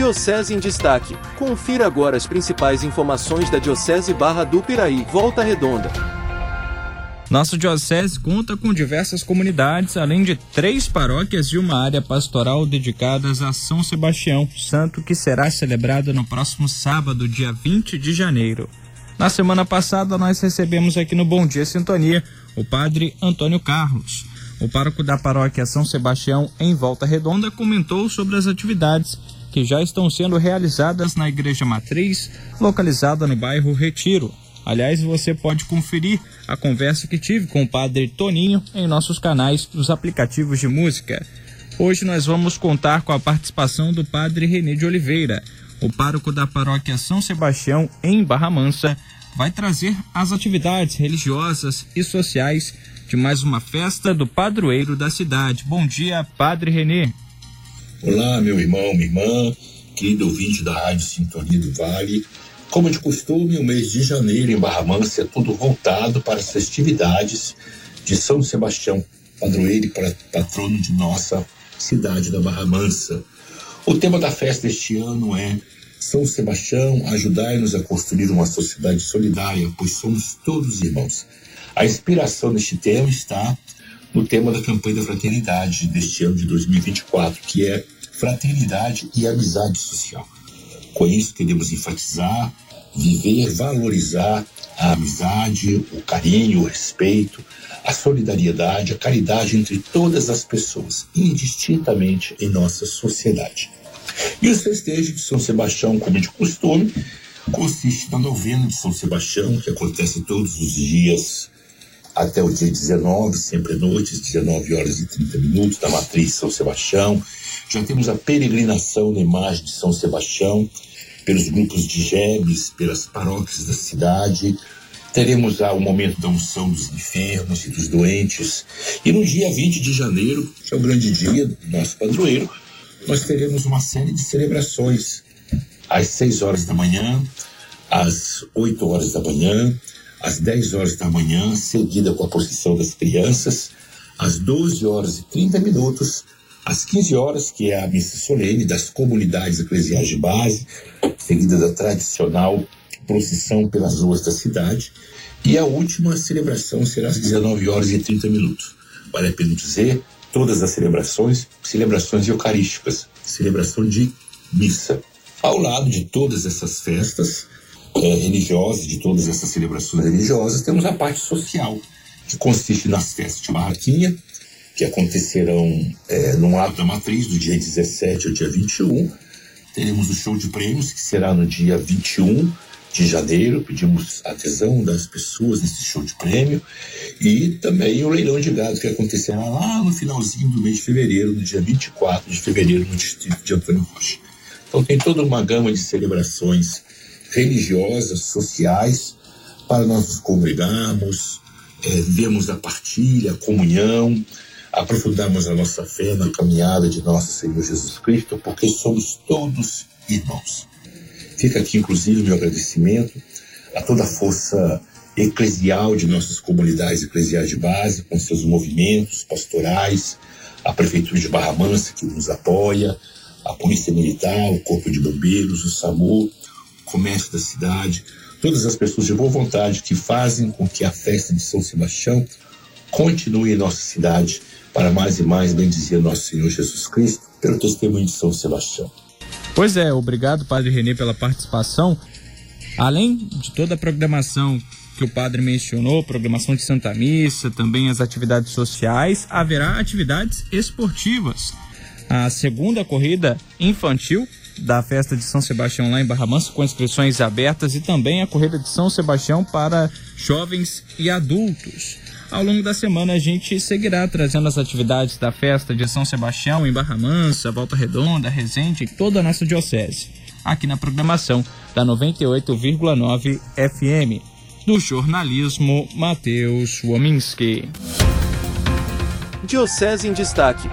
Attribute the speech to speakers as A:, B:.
A: Diocese em Destaque. Confira agora as principais informações da Diocese Barra do Piraí, Volta Redonda.
B: Nossa diocese conta com diversas comunidades, além de três paróquias e uma área pastoral dedicadas a São Sebastião, santo que será celebrado no próximo sábado, dia 20 de janeiro. Na semana passada, nós recebemos aqui no Bom Dia Sintonia o padre Antônio Carlos. O pároco da paróquia São Sebastião, em Volta Redonda, comentou sobre as atividades que já estão sendo realizadas na Igreja Matriz, localizada no bairro Retiro. Aliás, você pode conferir a conversa que tive com o padre Toninho em nossos canais dos aplicativos de música. Hoje nós vamos contar com a participação do padre René de Oliveira, o pároco da paróquia São Sebastião, em Barra Mansa, vai trazer as atividades religiosas e sociais de mais uma festa do padroeiro da cidade. Bom dia, Padre Renê.
C: Olá, meu irmão, minha irmã, querido ouvinte da Rádio Sintonia do Vale. Como de costume, o mês de janeiro em Barra Mansa é tudo voltado para as festividades de São Sebastião, padroeiro e patrono de nossa cidade da Barra Mansa. O tema da festa este ano é São Sebastião, ajudai-nos a construir uma sociedade solidária, pois somos todos irmãos. A inspiração deste tema está no tema da campanha da fraternidade deste ano de 2024, que é fraternidade e amizade social. Com isso, queremos enfatizar, viver, valorizar a amizade, o carinho, o respeito, a solidariedade, a caridade entre todas as pessoas, indistintamente em nossa sociedade. E os festejos de São Sebastião, como de costume, consiste na novena de São Sebastião, que acontece todos os dias até o dia 19, sempre à noite, 19 horas e 30 minutos, da Matriz São Sebastião. Já temos a peregrinação da imagem de São Sebastião pelos grupos de gebes, pelas paróquias da cidade. Teremos o momento da unção dos enfermos e dos doentes. E no dia 20 de janeiro, que é o grande dia do nosso padroeiro, nós teremos uma série de celebrações. Às 6 horas da manhã, às 8 horas da manhã, às 10 horas da manhã, seguida com a procissão das crianças, às 12 horas e 30 minutos, às 15 horas, que é a missa solene das comunidades eclesiais de base, seguida da tradicional procissão pelas ruas da cidade, e a última celebração será às 19 horas e 30 minutos. Vale a pena dizer, todas as celebrações, celebrações eucarísticas, celebração de missa. Ao lado de todas essas festas, é, religiosas, de todas essas celebrações religiosas, temos a parte social, que consiste nas festas de barraquinha, que acontecerão é, no ato da matriz, do dia 17 ao dia 21. Teremos o show de prêmios, que será no dia 21 de janeiro. Pedimos adesão das pessoas nesse show de prêmio. E também o leilão de gado, que acontecerá lá no finalzinho do mês de fevereiro, no dia 24 de fevereiro, no distrito de Antônio Rocha. Então tem toda uma gama de celebrações religiosas, sociais, para nós nos congregarmos, é, vivermos a partilha, a comunhão, aprofundarmos a nossa fé na caminhada de nosso Senhor Jesus Cristo, porque somos todos irmãos. Fica aqui, inclusive, meu agradecimento a toda a força eclesial de nossas comunidades eclesiais de base, com seus movimentos pastorais, a Prefeitura de Barra Mansa, que nos apoia, a Polícia Militar, o Corpo de Bombeiros, o SAMU, comércio da cidade, todas as pessoas de boa vontade que fazem com que a festa de São Sebastião continue em nossa cidade para mais e mais bendizer nosso Senhor Jesus Cristo pelo testemunho de São Sebastião.
B: Pois é, obrigado Padre Renê pela participação. Além de toda a programação que o padre mencionou, programação de Santa Missa, também as atividades sociais, haverá atividades esportivas. A segunda corrida infantil da festa de São Sebastião lá em Barra Mansa, com inscrições abertas, e também a corrida de São Sebastião para jovens e adultos. Ao longo da semana a gente seguirá trazendo as atividades da festa de São Sebastião em Barra Mansa, Volta Redonda, Resende e toda a nossa diocese. Aqui na programação da 98,9 FM. Do jornalismo, Matheus Wominski.
A: Diocese em Destaque